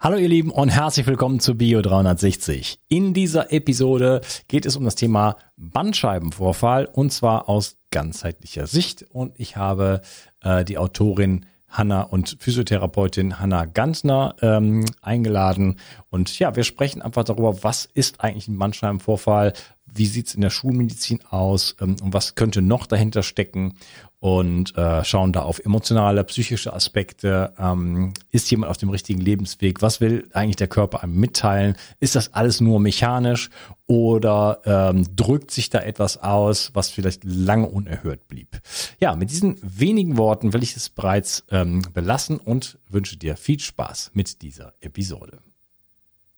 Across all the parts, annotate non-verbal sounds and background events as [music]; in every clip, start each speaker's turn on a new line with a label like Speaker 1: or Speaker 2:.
Speaker 1: Hallo ihr Lieben und herzlich willkommen zu Bio 360. In dieser Episode geht es um das Thema Bandscheibenvorfall und zwar aus ganzheitlicher Sicht. Und ich habe äh, die Autorin Hanna und Physiotherapeutin Hanna Gantner ähm, eingeladen. Und ja, wir sprechen einfach darüber, was ist eigentlich ein Bandscheibenvorfall, wie sieht's in der Schulmedizin aus ähm, und was könnte noch dahinter stecken und äh, schauen da auf emotionale, psychische Aspekte. Ähm, ist jemand auf dem richtigen Lebensweg? Was will eigentlich der Körper einem mitteilen? Ist das alles nur mechanisch oder ähm, drückt sich da etwas aus, was vielleicht lange unerhört blieb? Ja, mit diesen wenigen Worten will ich es bereits ähm, belassen und wünsche dir viel Spaß mit dieser Episode.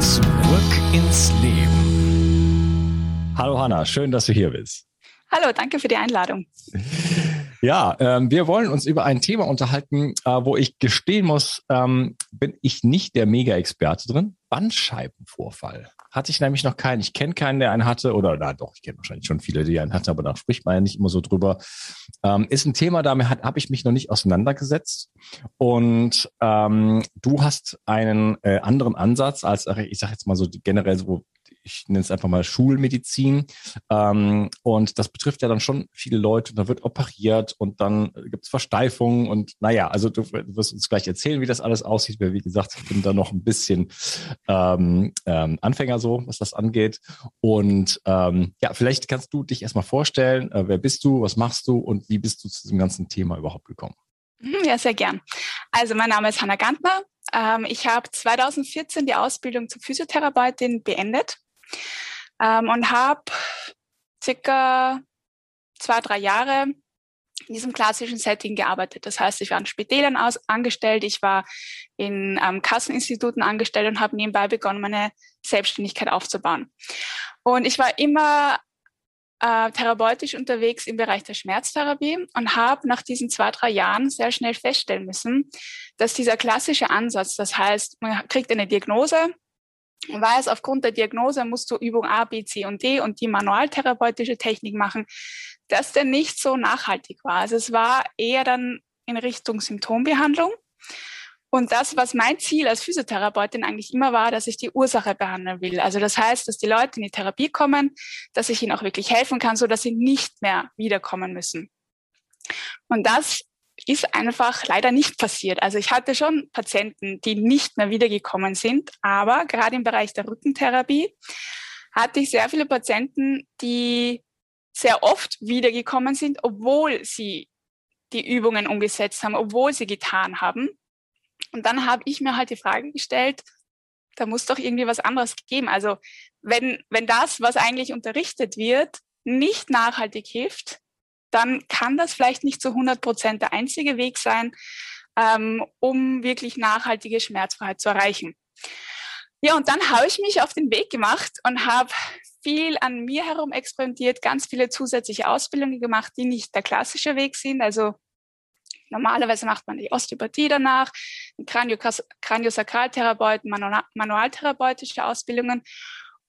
Speaker 1: Zurück ins Leben. Hallo Hanna, schön, dass du hier bist.
Speaker 2: Hallo, danke für die Einladung.
Speaker 1: Ja, ähm, wir wollen uns über ein Thema unterhalten, äh, wo ich gestehen muss, ähm, bin ich nicht der Mega-Experte drin. Bandscheibenvorfall. Hatte ich nämlich noch keinen. Ich kenne keinen, der einen hatte. Oder na doch, ich kenne wahrscheinlich schon viele, die einen hatten, aber da spricht man ja nicht immer so drüber. Ähm, ist ein Thema, damit habe ich mich noch nicht auseinandergesetzt. Und ähm, du hast einen äh, anderen Ansatz als, ich sage jetzt mal so generell so ich nenne es einfach mal Schulmedizin. Ähm, und das betrifft ja dann schon viele Leute. Da wird operiert und dann gibt es Versteifungen und naja, also du, wirst uns gleich erzählen, wie das alles aussieht. Weil wie gesagt, ich bin da noch ein bisschen ähm, ähm, Anfänger so, was das angeht. Und ähm, ja, vielleicht kannst du dich erstmal vorstellen, äh, wer bist du, was machst du und wie bist du zu diesem ganzen Thema überhaupt gekommen?
Speaker 2: Mhm, ja, sehr gern. Also mein Name ist Hanna Gantner. Ähm, ich habe 2014 die Ausbildung zur Physiotherapeutin beendet ähm, und habe circa zwei, drei Jahre in diesem klassischen Setting gearbeitet. Das heißt, ich war an Spitälern aus, angestellt, ich war in ähm, Kasseninstituten angestellt und habe nebenbei begonnen, meine Selbstständigkeit aufzubauen. Und ich war immer äh, therapeutisch unterwegs im Bereich der Schmerztherapie und habe nach diesen zwei, drei Jahren sehr schnell feststellen müssen, dass dieser klassische Ansatz, das heißt, man kriegt eine Diagnose, weiß, aufgrund der Diagnose musst du Übung A, B, C und D und die manualtherapeutische Technik machen, dass der nicht so nachhaltig war. Also es war eher dann in Richtung Symptombehandlung. Und das, was mein Ziel als Physiotherapeutin eigentlich immer war, dass ich die Ursache behandeln will. Also das heißt, dass die Leute in die Therapie kommen, dass ich ihnen auch wirklich helfen kann, so dass sie nicht mehr wiederkommen müssen. Und das ist einfach leider nicht passiert. Also ich hatte schon Patienten, die nicht mehr wiedergekommen sind, aber gerade im Bereich der Rückentherapie hatte ich sehr viele Patienten, die sehr oft wiedergekommen sind, obwohl sie die Übungen umgesetzt haben, obwohl sie getan haben. Und dann habe ich mir halt die Frage gestellt, da muss doch irgendwie was anderes geben. Also wenn, wenn das, was eigentlich unterrichtet wird, nicht nachhaltig hilft, dann kann das vielleicht nicht zu 100 Prozent der einzige Weg sein, ähm, um wirklich nachhaltige Schmerzfreiheit zu erreichen. Ja, und dann habe ich mich auf den Weg gemacht und habe viel an mir herum experimentiert, ganz viele zusätzliche Ausbildungen gemacht, die nicht der klassische Weg sind. Also normalerweise macht man die Osteopathie danach, Kraniosakraltherapeuten, manualtherapeutische Ausbildungen.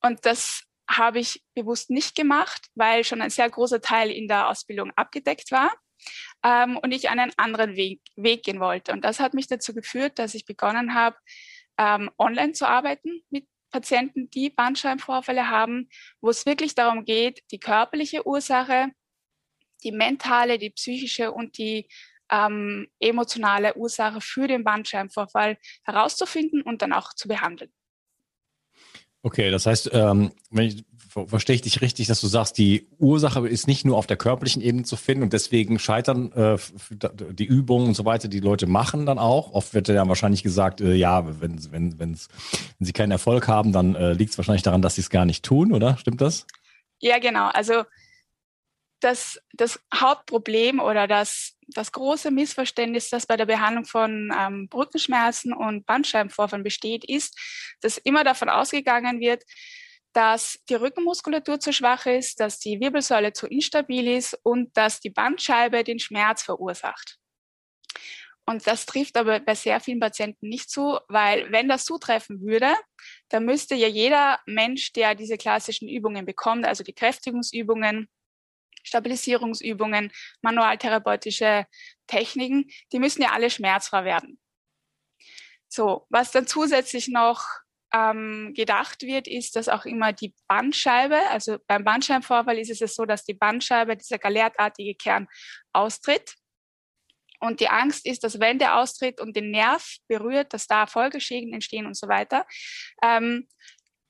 Speaker 2: Und das habe ich bewusst nicht gemacht, weil schon ein sehr großer Teil in der Ausbildung abgedeckt war ähm, und ich einen anderen Weg, Weg gehen wollte. Und das hat mich dazu geführt, dass ich begonnen habe, ähm, online zu arbeiten mit Patienten, die Bandscheibenvorfälle haben, wo es wirklich darum geht, die körperliche Ursache, die mentale, die psychische und die ähm, emotionale Ursache für den Bandscheibenvorfall herauszufinden und dann auch zu behandeln.
Speaker 1: Okay, das heißt, ähm, wenn ich, verstehe ich dich richtig, dass du sagst, die Ursache ist nicht nur auf der körperlichen Ebene zu finden und deswegen scheitern äh, die Übungen und so weiter, die Leute machen dann auch. Oft wird ja wahrscheinlich gesagt, äh, ja, wenn, wenn, wenn sie keinen Erfolg haben, dann äh, liegt es wahrscheinlich daran, dass sie es gar nicht tun, oder? Stimmt das?
Speaker 2: Ja, genau. Also das, das Hauptproblem oder das, das große Missverständnis, das bei der Behandlung von ähm, Brückenschmerzen und Bandscheibenvorfallen besteht, ist, dass immer davon ausgegangen wird, dass die Rückenmuskulatur zu schwach ist, dass die Wirbelsäule zu instabil ist und dass die Bandscheibe den Schmerz verursacht. Und das trifft aber bei sehr vielen Patienten nicht zu, weil wenn das zutreffen würde, dann müsste ja jeder Mensch, der diese klassischen Übungen bekommt, also die Kräftigungsübungen, Stabilisierungsübungen, manualtherapeutische Techniken, die müssen ja alle schmerzfrei werden. So, was dann zusätzlich noch ähm, gedacht wird, ist, dass auch immer die Bandscheibe, also beim Bandscheibenvorfall ist es so, dass die Bandscheibe, dieser galertartige Kern, austritt. Und die Angst ist, dass wenn der austritt und den Nerv berührt, dass da Folgeschäden entstehen und so weiter. Ähm,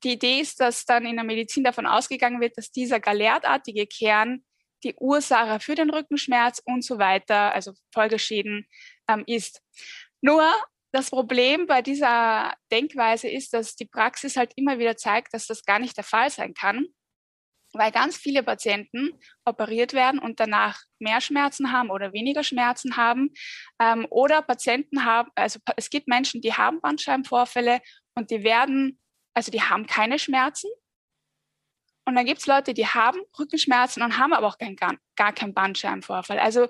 Speaker 2: die Idee ist, dass dann in der Medizin davon ausgegangen wird, dass dieser galertartige Kern die Ursache für den Rückenschmerz und so weiter, also Folgeschäden ähm, ist. Nur das Problem bei dieser Denkweise ist, dass die Praxis halt immer wieder zeigt, dass das gar nicht der Fall sein kann, weil ganz viele Patienten operiert werden und danach mehr Schmerzen haben oder weniger Schmerzen haben. Ähm, oder Patienten haben, also es gibt Menschen, die haben Bandscheibenvorfälle und die werden, also die haben keine Schmerzen, und dann gibt es Leute, die haben Rückenschmerzen und haben aber auch kein, gar, gar keinen Bandscheibenvorfall. Also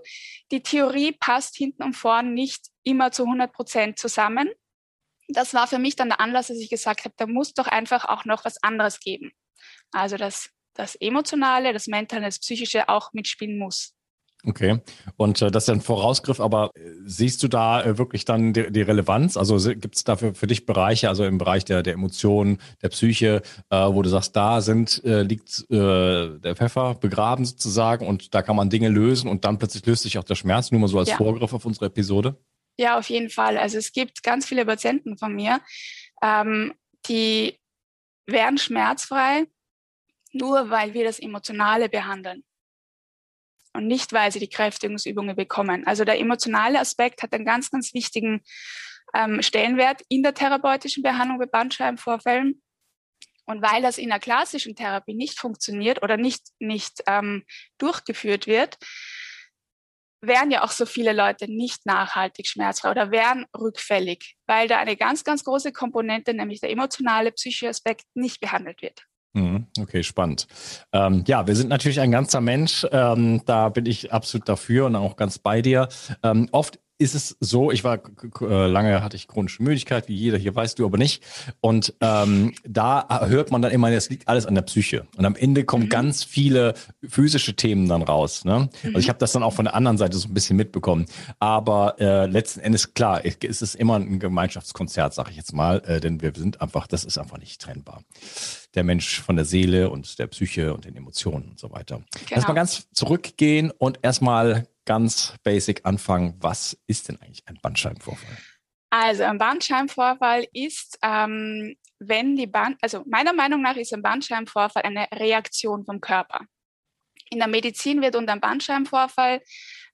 Speaker 2: die Theorie passt hinten und vorn nicht immer zu 100 Prozent zusammen. Das war für mich dann der Anlass, dass ich gesagt habe, da muss doch einfach auch noch was anderes geben. Also dass das Emotionale, das Mentale, das Psychische auch mitspielen muss.
Speaker 1: Okay. Und äh, das ist ein Vorausgriff, aber äh, siehst du da äh, wirklich dann die, die Relevanz? Also gibt es dafür für dich Bereiche, also im Bereich der, der Emotionen, der Psyche, äh, wo du sagst, da sind, äh, liegt äh, der Pfeffer begraben sozusagen und da kann man Dinge lösen und dann plötzlich löst sich auch der Schmerz, nur mal so als ja. Vorgriff auf unsere Episode?
Speaker 2: Ja, auf jeden Fall. Also es gibt ganz viele Patienten von mir, ähm, die werden schmerzfrei, nur weil wir das Emotionale behandeln und nicht, weil sie die Kräftigungsübungen bekommen. Also der emotionale Aspekt hat einen ganz, ganz wichtigen ähm, Stellenwert in der therapeutischen Behandlung bei Bandscheibenvorfällen. Und weil das in der klassischen Therapie nicht funktioniert oder nicht, nicht ähm, durchgeführt wird, wären ja auch so viele Leute nicht nachhaltig schmerzfrei oder wären rückfällig, weil da eine ganz, ganz große Komponente, nämlich der emotionale, psychische Aspekt, nicht behandelt wird.
Speaker 1: Mhm, okay, spannend. Ähm, ja, wir sind natürlich ein ganzer Mensch. Ähm, da bin ich absolut dafür und auch ganz bei dir. Ähm, oft ist es so, ich war äh, lange hatte ich chronische Müdigkeit, wie jeder hier weißt du aber nicht. Und ähm, da hört man dann immer, das liegt alles an der Psyche. Und am Ende kommen mhm. ganz viele physische Themen dann raus. Ne? Mhm. Also ich habe das dann auch von der anderen Seite so ein bisschen mitbekommen. Aber äh, letzten Endes klar, ist es immer ein Gemeinschaftskonzert, sage ich jetzt mal, äh, denn wir sind einfach, das ist einfach nicht trennbar. Der Mensch von der Seele und der Psyche und den Emotionen und so weiter. Genau. Lass mal ganz zurückgehen und erstmal ganz basic anfangen. Was ist denn eigentlich ein Bandscheibenvorfall?
Speaker 2: Also ein Bandscheibenvorfall ist, ähm, wenn die Band, also meiner Meinung nach ist ein Bandscheibenvorfall eine Reaktion vom Körper. In der Medizin wird unter einem Bandscheibenvorfall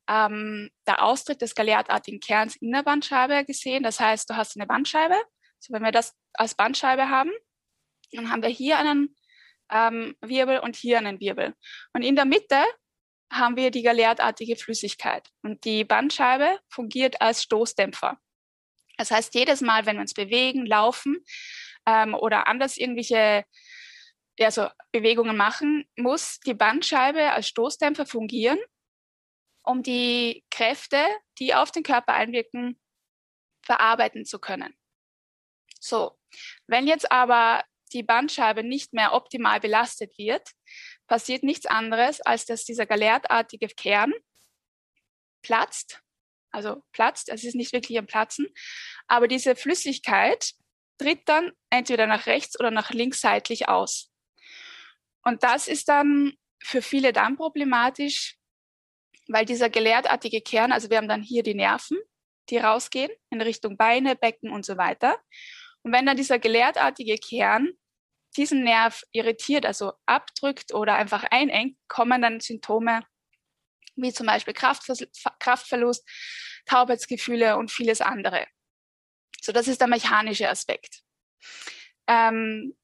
Speaker 2: ähm, der Austritt des galeatartigen Kerns in der Bandscheibe gesehen. Das heißt, du hast eine Bandscheibe. Also wenn wir das als Bandscheibe haben, dann haben wir hier einen ähm, Wirbel und hier einen Wirbel. Und in der Mitte haben wir die galertartige Flüssigkeit. Und die Bandscheibe fungiert als Stoßdämpfer. Das heißt, jedes Mal, wenn wir uns bewegen, laufen ähm, oder anders irgendwelche also Bewegungen machen, muss die Bandscheibe als Stoßdämpfer fungieren, um die Kräfte, die auf den Körper einwirken, verarbeiten zu können. So, wenn jetzt aber die Bandscheibe nicht mehr optimal belastet wird, passiert nichts anderes, als dass dieser galertartige Kern platzt. Also platzt, es ist nicht wirklich ein Platzen, aber diese Flüssigkeit tritt dann entweder nach rechts oder nach links seitlich aus. Und das ist dann für viele dann problematisch, weil dieser galertartige Kern, also wir haben dann hier die Nerven, die rausgehen in Richtung Beine, Becken und so weiter. Und wenn dann dieser galertartige Kern diesen Nerv irritiert, also abdrückt oder einfach einengt, kommen dann Symptome wie zum Beispiel Kraftverlust, Taubheitsgefühle und vieles andere. So, das ist der mechanische Aspekt. Ähm,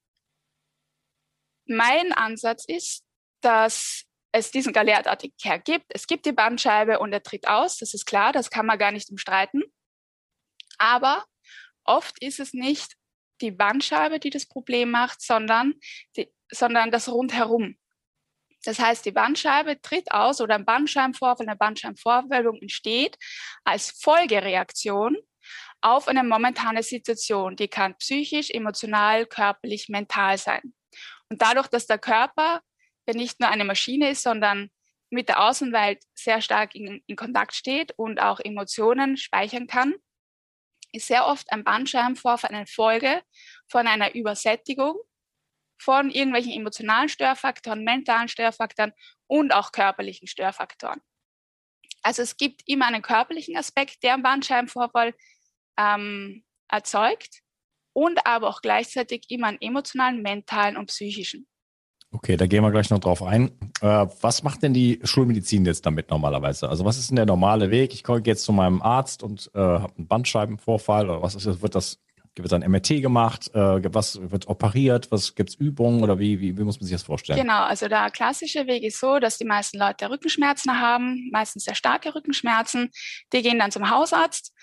Speaker 2: mein Ansatz ist, dass es diesen galertartigen Kern gibt. Es gibt die Bandscheibe und er tritt aus, das ist klar, das kann man gar nicht umstreiten. Aber oft ist es nicht die Bandscheibe, die das Problem macht, sondern, die, sondern das Rundherum. Das heißt, die Bandscheibe tritt aus oder ein Bandscheibenvorfall, eine Bandscheibenvorwölbung entsteht als Folgereaktion auf eine momentane Situation. Die kann psychisch, emotional, körperlich, mental sein. Und dadurch, dass der Körper nicht nur eine Maschine ist, sondern mit der Außenwelt sehr stark in, in Kontakt steht und auch Emotionen speichern kann, ist sehr oft ein Bandscheibenvorfall eine Folge von einer Übersättigung von irgendwelchen emotionalen Störfaktoren, mentalen Störfaktoren und auch körperlichen Störfaktoren. Also es gibt immer einen körperlichen Aspekt, der einen Bandscheibenvorfall ähm, erzeugt und aber auch gleichzeitig immer einen emotionalen, mentalen und psychischen.
Speaker 1: Okay, da gehen wir gleich noch drauf ein. Äh, was macht denn die Schulmedizin jetzt damit normalerweise? Also was ist denn der normale Weg? Ich gehe jetzt zu meinem Arzt und äh, habe einen Bandscheibenvorfall oder was ist das? Wird das wird ein MRT gemacht? Äh, was wird operiert? Was gibt's Übungen oder wie, wie, wie muss man sich das vorstellen?
Speaker 2: Genau, also der klassische Weg ist so, dass die meisten Leute Rückenschmerzen haben, meistens sehr starke Rückenschmerzen. Die gehen dann zum Hausarzt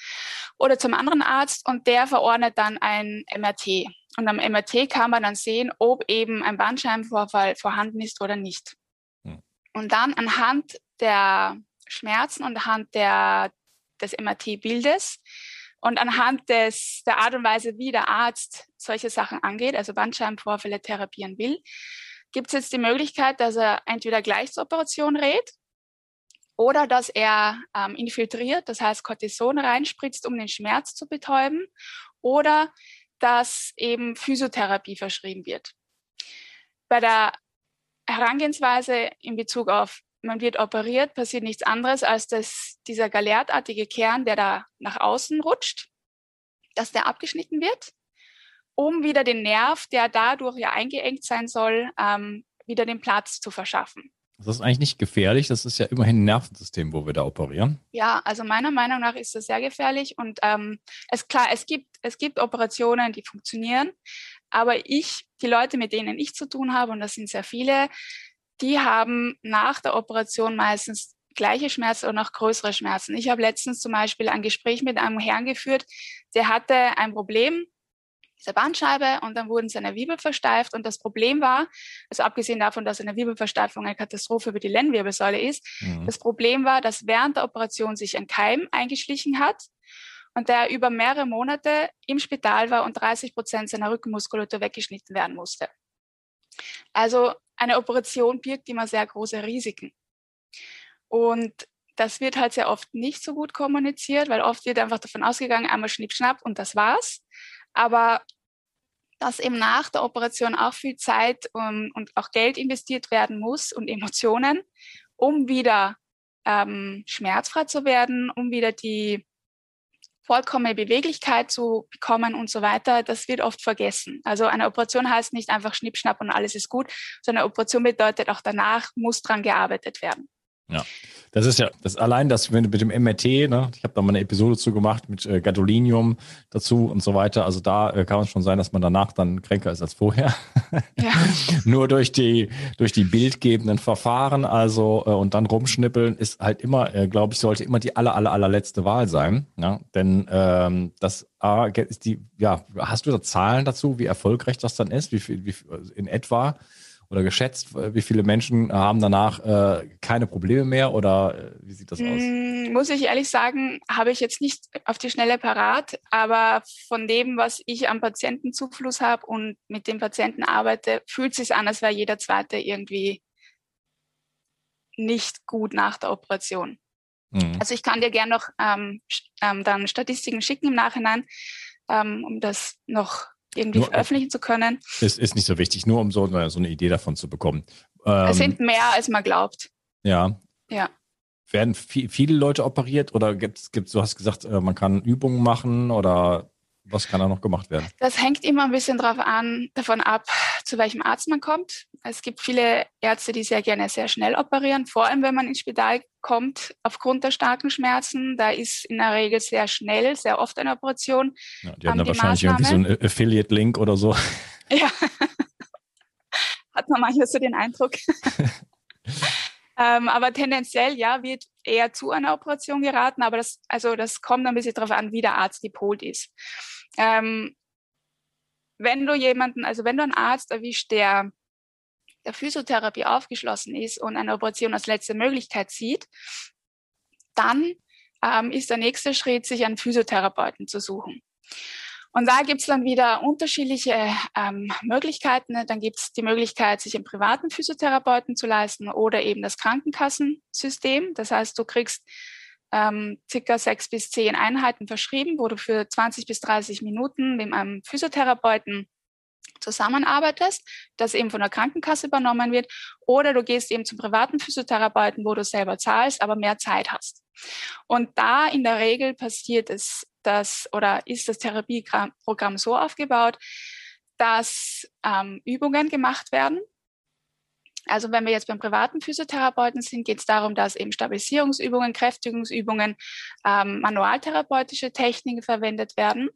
Speaker 2: oder zum anderen Arzt und der verordnet dann ein MRT. Und am MRT kann man dann sehen, ob eben ein Bandscheibenvorfall vorhanden ist oder nicht. Hm. Und dann anhand der Schmerzen und anhand der, des MRT-Bildes und anhand des, der Art und Weise, wie der Arzt solche Sachen angeht, also Bandscheibenvorfälle therapieren will, gibt es jetzt die Möglichkeit, dass er entweder gleich zur Operation rät oder dass er ähm, infiltriert, das heißt Cortison reinspritzt, um den Schmerz zu betäuben, oder dass eben Physiotherapie verschrieben wird. Bei der Herangehensweise in Bezug auf man wird operiert, passiert nichts anderes, als dass dieser galertartige Kern, der da nach außen rutscht, dass der abgeschnitten wird, um wieder den Nerv, der dadurch ja eingeengt sein soll, ähm, wieder den Platz zu verschaffen.
Speaker 1: Das ist eigentlich nicht gefährlich. Das ist ja immerhin ein Nervensystem, wo wir da operieren.
Speaker 2: Ja, also meiner Meinung nach ist das sehr gefährlich. Und ähm, es klar, es gibt, es gibt Operationen, die funktionieren. Aber ich, die Leute, mit denen ich zu tun habe, und das sind sehr viele, die haben nach der Operation meistens gleiche Schmerzen oder noch größere Schmerzen. Ich habe letztens zum Beispiel ein Gespräch mit einem Herrn geführt, der hatte ein Problem dieser Bandscheibe und dann wurden seine Wirbel versteift und das Problem war, also abgesehen davon, dass eine Wirbelversteifung eine Katastrophe für die Lendenwirbelsäule ist, mhm. das Problem war, dass während der Operation sich ein Keim eingeschlichen hat und der über mehrere Monate im Spital war und 30 Prozent seiner Rückenmuskulatur weggeschnitten werden musste. Also eine Operation birgt immer sehr große Risiken. Und das wird halt sehr oft nicht so gut kommuniziert, weil oft wird einfach davon ausgegangen, einmal schnipp, schnapp und das war's. Aber dass eben nach der Operation auch viel Zeit um, ähm, und auch Geld investiert werden muss und Emotionen, um wieder ähm, schmerzfrei zu werden, um wieder die vollkommene Beweglichkeit zu bekommen und so weiter, das wird oft vergessen. Also eine Operation heißt nicht einfach Schnippschnapp und alles ist gut, sondern eine Operation bedeutet auch danach muss dran gearbeitet werden.
Speaker 1: Ja. Das ist ja, das allein das mit dem MRT, ne, ich habe da mal eine Episode zu gemacht mit äh, Gadolinium dazu und so weiter. Also da äh, kann es schon sein, dass man danach dann kränker ist als vorher. Ja. [laughs] Nur durch die durch die bildgebenden Verfahren, also äh, und dann rumschnippeln ist halt immer, äh, glaube ich, sollte immer die aller aller allerletzte Wahl sein. Ja? Denn ähm, das A, ist die, ja, hast du da Zahlen dazu, wie erfolgreich das dann ist, wie viel, wie in etwa? Oder geschätzt, wie viele Menschen haben danach äh, keine Probleme mehr oder äh, wie sieht das aus?
Speaker 2: Mm, muss ich ehrlich sagen, habe ich jetzt nicht auf die Schnelle parat, aber von dem, was ich am Patientenzufluss habe und mit dem Patienten arbeite, fühlt es sich an, als wäre jeder zweite irgendwie nicht gut nach der Operation. Mhm. Also ich kann dir gerne noch ähm, ähm, dann Statistiken schicken im Nachhinein, ähm, um das noch irgendwie nur, veröffentlichen zu können.
Speaker 1: Ist, ist nicht so wichtig, nur um so, so eine Idee davon zu bekommen.
Speaker 2: Ähm, es sind mehr, als man glaubt.
Speaker 1: Ja.
Speaker 2: Ja.
Speaker 1: Werden viel, viele Leute operiert oder gibt es, du hast gesagt, äh, man kann Übungen machen oder was kann da noch gemacht werden?
Speaker 2: Das hängt immer ein bisschen drauf an, davon ab, zu welchem Arzt man kommt. Es gibt viele Ärzte, die sehr gerne sehr schnell operieren, vor allem wenn man ins Spital kommt aufgrund der starken Schmerzen. Da ist in der Regel sehr schnell, sehr oft eine Operation.
Speaker 1: Ja, die haben da wahrscheinlich Maßnahme. irgendwie so einen Affiliate-Link oder so.
Speaker 2: Ja. [laughs] Hat man manchmal so den Eindruck. [laughs] ähm, aber tendenziell, ja, wird eher zu einer Operation geraten, aber das, also das kommt ein bisschen darauf an, wie der Arzt gepolt ist. Ähm, wenn du jemanden, also wenn du einen Arzt erwischt, der der Physiotherapie aufgeschlossen ist und eine Operation als letzte Möglichkeit sieht, dann ähm, ist der nächste Schritt, sich einen Physiotherapeuten zu suchen. Und da gibt es dann wieder unterschiedliche ähm, Möglichkeiten. Dann gibt es die Möglichkeit, sich einen privaten Physiotherapeuten zu leisten oder eben das Krankenkassensystem. Das heißt, du kriegst ähm, circa sechs bis zehn Einheiten verschrieben, wo du für 20 bis 30 Minuten mit einem Physiotherapeuten zusammenarbeitest, das eben von der Krankenkasse übernommen wird, oder du gehst eben zum privaten Physiotherapeuten, wo du selber zahlst, aber mehr Zeit hast. Und da in der Regel passiert es, dass oder ist das Therapieprogramm so aufgebaut, dass ähm, Übungen gemacht werden, also wenn wir jetzt beim privaten Physiotherapeuten sind, geht es darum, dass eben Stabilisierungsübungen, Kräftigungsübungen, ähm, manualtherapeutische Techniken verwendet werden,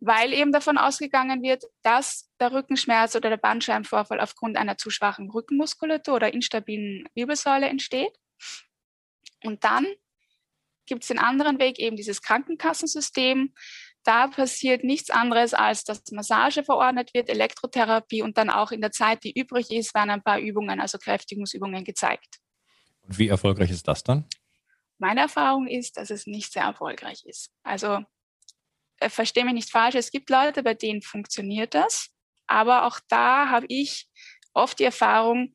Speaker 2: weil eben davon ausgegangen wird, dass der Rückenschmerz oder der Bandscheibenvorfall aufgrund einer zu schwachen Rückenmuskulatur oder instabilen Wirbelsäule entsteht. Und dann gibt es den anderen Weg, eben dieses Krankenkassensystem, da passiert nichts anderes, als dass Massage verordnet wird, Elektrotherapie und dann auch in der Zeit, die übrig ist, werden ein paar Übungen, also Kräftigungsübungen gezeigt.
Speaker 1: Und wie erfolgreich ist das dann?
Speaker 2: Meine Erfahrung ist, dass es nicht sehr erfolgreich ist. Also äh, verstehe mich nicht falsch, es gibt Leute, bei denen funktioniert das, aber auch da habe ich oft die Erfahrung,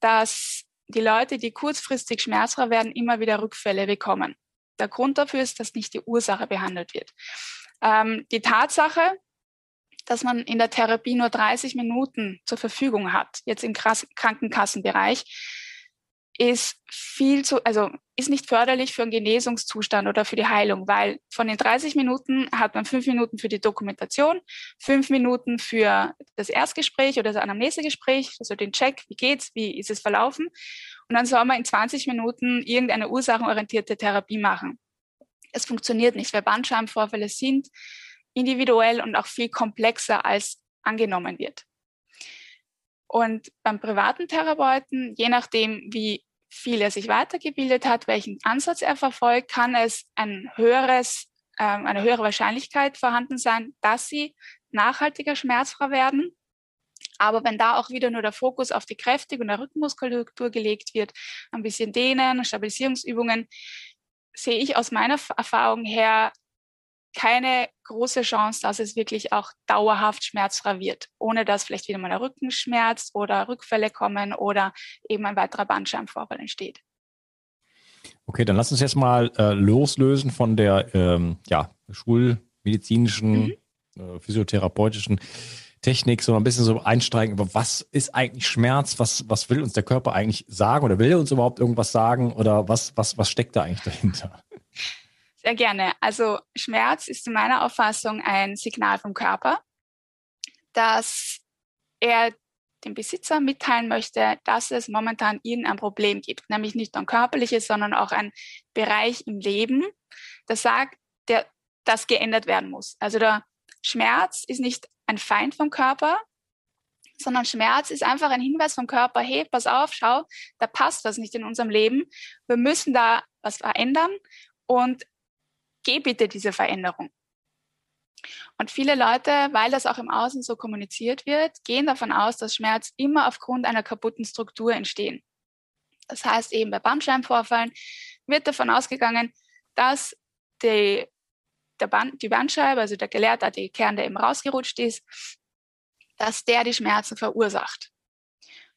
Speaker 2: dass die Leute, die kurzfristig schmerzfrei werden, immer wieder Rückfälle bekommen. Der Grund dafür ist, dass nicht die Ursache behandelt wird. Ähm, die Tatsache, dass man in der Therapie nur 30 Minuten zur Verfügung hat, jetzt im Krankenkassenbereich, ist viel zu, also ist nicht förderlich für einen Genesungszustand oder für die Heilung, weil von den 30 Minuten hat man fünf Minuten für die Dokumentation, fünf Minuten für das Erstgespräch oder das Anamnesegespräch, also den Check, wie geht's, wie ist es verlaufen. Und dann soll man in 20 Minuten irgendeine ursachenorientierte Therapie machen. Es funktioniert nicht, weil Bandscheibenvorfälle sind individuell und auch viel komplexer als angenommen wird. Und beim privaten Therapeuten, je nachdem, wie viel er sich weitergebildet hat, welchen Ansatz er verfolgt, kann es ein höheres, äh, eine höhere Wahrscheinlichkeit vorhanden sein, dass sie nachhaltiger schmerzfrei werden. Aber wenn da auch wieder nur der Fokus auf die Kräftig- und der Rückenmuskulatur gelegt wird, ein bisschen Dehnen, Stabilisierungsübungen, sehe ich aus meiner Erfahrung her keine große Chance, dass es wirklich auch dauerhaft schmerzfrei wird, ohne dass vielleicht wieder mal der Rücken schmerzt oder Rückfälle kommen oder eben ein weiterer Bandscheibenvorfall entsteht.
Speaker 1: Okay, dann lass uns jetzt mal äh, loslösen von der ähm, ja, schulmedizinischen, mhm. äh, physiotherapeutischen Technik, so ein bisschen so einsteigen über was ist eigentlich Schmerz, was, was will uns der Körper eigentlich sagen oder will er uns überhaupt irgendwas sagen oder was, was, was steckt da eigentlich dahinter?
Speaker 2: Sehr gerne. Also Schmerz ist in meiner Auffassung ein Signal vom Körper, dass er dem Besitzer mitteilen möchte, dass es momentan irgendein Problem gibt, nämlich nicht nur ein körperliches, sondern auch ein Bereich im Leben, der sagt, der, das geändert werden muss. Also der Schmerz ist nicht ein Feind vom Körper, sondern Schmerz ist einfach ein Hinweis vom Körper, hey, pass auf, schau, da passt was nicht in unserem Leben. Wir müssen da was verändern und geh bitte diese Veränderung. Und viele Leute, weil das auch im Außen so kommuniziert wird, gehen davon aus, dass Schmerz immer aufgrund einer kaputten Struktur entstehen. Das heißt eben bei Bandscheibenvorfallen wird davon ausgegangen, dass die, Band, die Bandscheibe, also der gelärtartige Kern, der eben rausgerutscht ist, dass der die Schmerzen verursacht.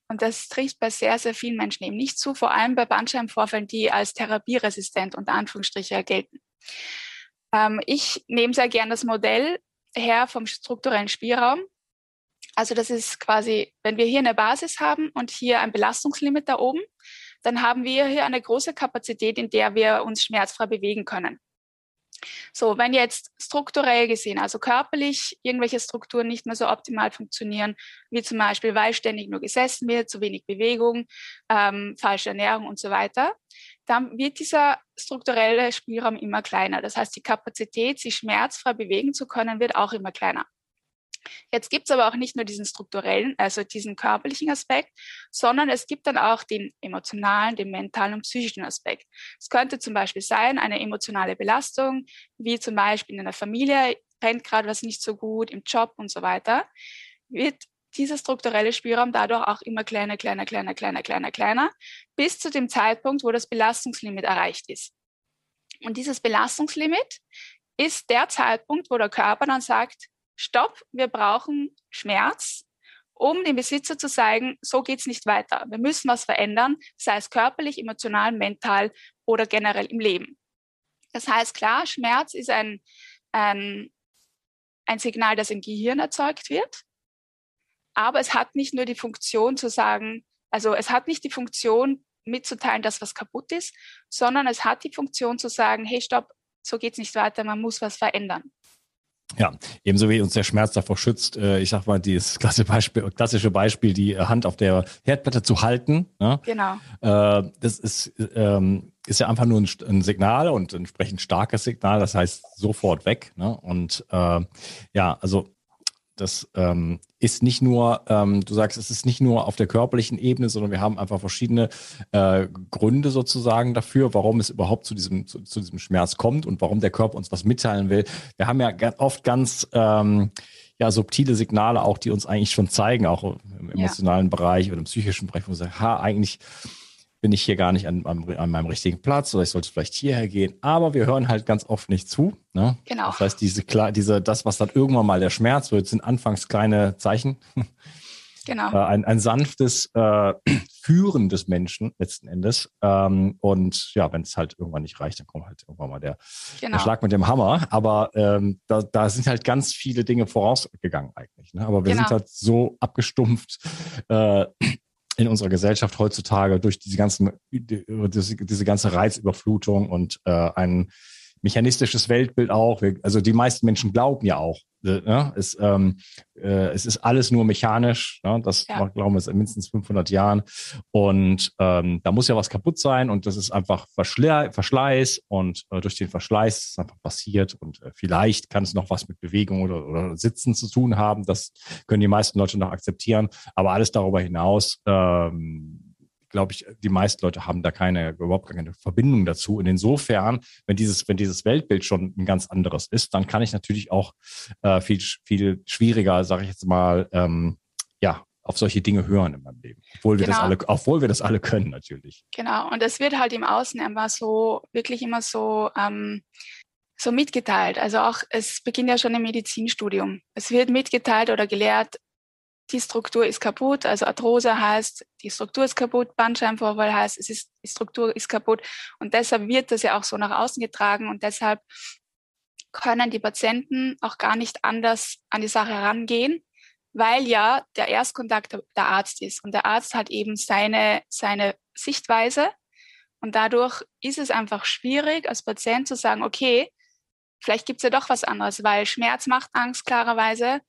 Speaker 2: Und das trifft bei sehr, sehr vielen Menschen eben nicht zu, vor allem bei Bandscheibenvorfällen, die als therapieresistent unter Anführungsstriche gelten. Ähm, ich nehme sehr gern das Modell her vom strukturellen Spielraum. Also das ist quasi, wenn wir hier eine Basis haben und hier ein Belastungslimit da oben, dann haben wir hier eine große Kapazität, in der wir uns schmerzfrei bewegen können. So, wenn jetzt strukturell gesehen, also körperlich irgendwelche Strukturen nicht mehr so optimal funktionieren, wie zum Beispiel, weil ständig nur gesessen wird, zu wenig Bewegung, ähm, falsche Ernährung und so weiter, dann wird dieser strukturelle Spielraum immer kleiner. Das heißt, die Kapazität, sich schmerzfrei bewegen zu können, wird auch immer kleiner. Jetzt gibt es aber auch nicht nur diesen strukturellen, also diesen körperlichen Aspekt, sondern es gibt dann auch den emotionalen, den mentalen und psychischen Aspekt. Es könnte zum Beispiel sein, eine emotionale Belastung, wie zum Beispiel in einer Familie rennt gerade was nicht so gut, im Job und so weiter, wird dieser strukturelle Spielraum dadurch auch immer kleiner, kleiner, kleiner, kleiner, kleiner, kleiner, bis zu dem Zeitpunkt, wo das Belastungslimit erreicht ist. Und dieses Belastungslimit ist der Zeitpunkt, wo der Körper dann sagt, stopp, wir brauchen Schmerz, um dem Besitzer zu zeigen, so geht's nicht weiter. Wir müssen was verändern, sei es körperlich, emotional, mental oder generell im Leben. Das heißt, klar, Schmerz ist ein, ein, ein Signal, das im Gehirn erzeugt wird. Aber es hat nicht nur die Funktion zu sagen, also es hat nicht die Funktion mitzuteilen, dass was kaputt ist, sondern es hat die Funktion zu sagen, hey, stopp, so geht's nicht weiter, man muss was verändern.
Speaker 1: Ja, ebenso wie uns der Schmerz davor schützt, äh, ich sag mal, dieses klassische Beispiel, klassische Beispiel, die Hand auf der Herdplatte zu halten.
Speaker 2: Ne? Genau.
Speaker 1: Äh, das ist, ähm, ist ja einfach nur ein, ein, Signal und entsprechend starkes Signal, das heißt sofort weg. Ne? Und äh, ja, also das ähm, ist nicht nur, ähm, du sagst, es ist nicht nur auf der körperlichen Ebene, sondern wir haben einfach verschiedene äh, Gründe sozusagen dafür, warum es überhaupt zu diesem, zu, zu, diesem Schmerz kommt und warum der Körper uns was mitteilen will. Wir haben ja oft ganz ähm, ja, subtile Signale auch, die uns eigentlich schon zeigen, auch im emotionalen ja. Bereich oder im psychischen Bereich, wo wir sagen, ha, eigentlich bin ich hier gar nicht an, an, an, meinem richtigen Platz oder ich sollte vielleicht hierher gehen. Aber wir hören halt ganz oft nicht zu. Ne?
Speaker 2: Genau.
Speaker 1: Das heißt, diese, diese, das, was dann irgendwann mal der Schmerz wird, sind anfangs kleine Zeichen. [laughs]
Speaker 2: Genau.
Speaker 1: Äh, ein, ein sanftes äh, [clears throat] Führen des Menschen letzten Endes. Ähm, und ja, wenn es halt irgendwann nicht reicht, dann kommt halt irgendwann mal der, genau. der Schlag mit dem Hammer. Aber ähm, da, da sind halt ganz viele Dinge vorausgegangen eigentlich. Ne? Aber wir genau. sind halt so abgestumpft äh, in unserer Gesellschaft heutzutage durch diese ganzen, diese, ganze Reizüberflutung und äh, ein mechanistisches Weltbild auch. Also die meisten Menschen glauben ja auch, äh, ne? es, ähm, äh, es ist alles nur mechanisch. Ne? Das ja. glauben wir seit mindestens 500 Jahren. Und ähm, da muss ja was kaputt sein und das ist einfach Verschle Verschleiß und äh, durch den Verschleiß ist es einfach passiert und äh, vielleicht kann es noch was mit Bewegung oder, oder Sitzen zu tun haben. Das können die meisten Leute noch akzeptieren. Aber alles darüber hinaus ähm, glaube ich, die meisten Leute haben da keine, überhaupt keine Verbindung dazu. Und insofern, wenn dieses, wenn dieses Weltbild schon ein ganz anderes ist, dann kann ich natürlich auch äh, viel, viel schwieriger, sage ich jetzt mal, ähm, ja, auf solche Dinge hören in meinem Leben. Obwohl wir genau. das alle, obwohl wir das alle können, natürlich.
Speaker 2: Genau. Und es wird halt im Außen immer so, wirklich immer so, ähm, so mitgeteilt. Also auch, es beginnt ja schon im Medizinstudium. Es wird mitgeteilt oder gelehrt, die Struktur ist kaputt, also Arthrose heißt, die Struktur ist kaputt, Bandscheibenvorfall heißt, es ist, die Struktur ist kaputt. Und deshalb wird das ja auch so nach außen getragen und deshalb können die Patienten auch gar nicht anders an die Sache herangehen, weil ja der Erstkontakt der Arzt ist. Und der Arzt hat eben seine, seine Sichtweise. Und dadurch ist es einfach schwierig als Patient zu sagen, okay, vielleicht gibt es ja doch was anderes, weil Schmerz macht Angst klarerweise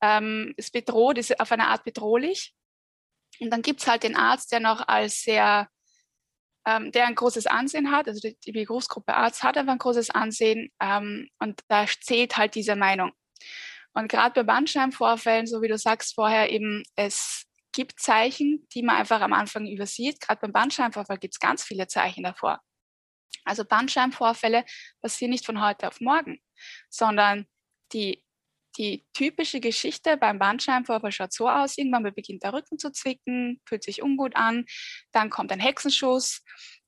Speaker 2: ähm, es bedroht, ist auf eine Art bedrohlich. Und dann gibt es halt den Arzt, der noch als sehr, ähm, der ein großes Ansehen hat, also die, die Berufsgruppe Arzt hat einfach ein großes Ansehen ähm, und da zählt halt diese Meinung. Und gerade bei Bandscheibenvorfällen, so wie du sagst vorher, eben, es gibt Zeichen, die man einfach am Anfang übersieht. Gerade beim Bandscheibenvorfall gibt es ganz viele Zeichen davor. Also Bandscheibenvorfälle passieren nicht von heute auf morgen, sondern die die typische Geschichte beim Bandscheibenvorfall schaut so aus, irgendwann beginnt der Rücken zu zwicken, fühlt sich ungut an, dann kommt ein Hexenschuss,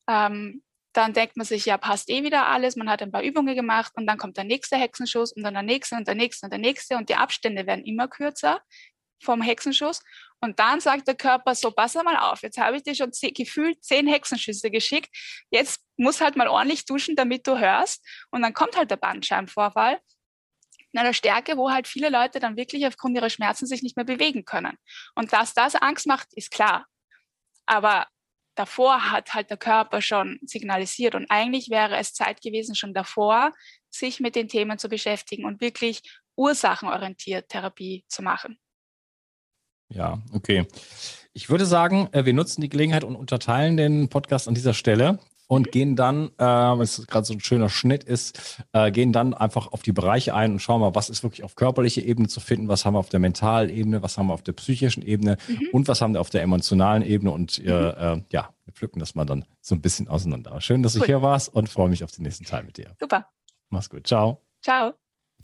Speaker 2: ähm, dann denkt man sich, ja, passt eh wieder alles, man hat ein paar Übungen gemacht und dann kommt der nächste Hexenschuss und dann der nächste und der nächste und der nächste und die Abstände werden immer kürzer vom Hexenschuss und dann sagt der Körper so, pass mal auf, jetzt habe ich dir schon zehn, gefühlt zehn Hexenschüsse geschickt, jetzt muss halt mal ordentlich duschen, damit du hörst und dann kommt halt der Bandscheibenvorfall in einer Stärke, wo halt viele Leute dann wirklich aufgrund ihrer Schmerzen sich nicht mehr bewegen können. Und dass das Angst macht, ist klar. Aber davor hat halt der Körper schon signalisiert und eigentlich wäre es Zeit gewesen, schon davor, sich mit den Themen zu beschäftigen und wirklich ursachenorientiert Therapie zu machen.
Speaker 3: Ja, okay. Ich würde sagen, äh, wir nutzen die Gelegenheit und unterteilen den Podcast an dieser Stelle und gehen dann, äh, wenn es gerade so ein schöner Schnitt ist, äh, gehen dann einfach auf die Bereiche ein und schauen mal, was ist wirklich auf körperlicher Ebene zu finden, was haben wir auf der mentalen Ebene, was haben wir auf der psychischen Ebene mhm. und was haben wir auf der emotionalen Ebene und mhm. äh, ja, wir pflücken das mal dann so ein bisschen auseinander. Schön, dass cool. du hier warst und freue mich auf den nächsten Teil mit dir.
Speaker 2: Super.
Speaker 3: Mach's gut. Ciao.
Speaker 2: Ciao.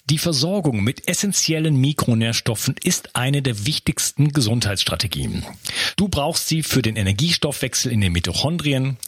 Speaker 1: Die Versorgung mit essentiellen Mikronährstoffen ist eine der wichtigsten Gesundheitsstrategien. Du brauchst sie für den Energiestoffwechsel in den Mitochondrien,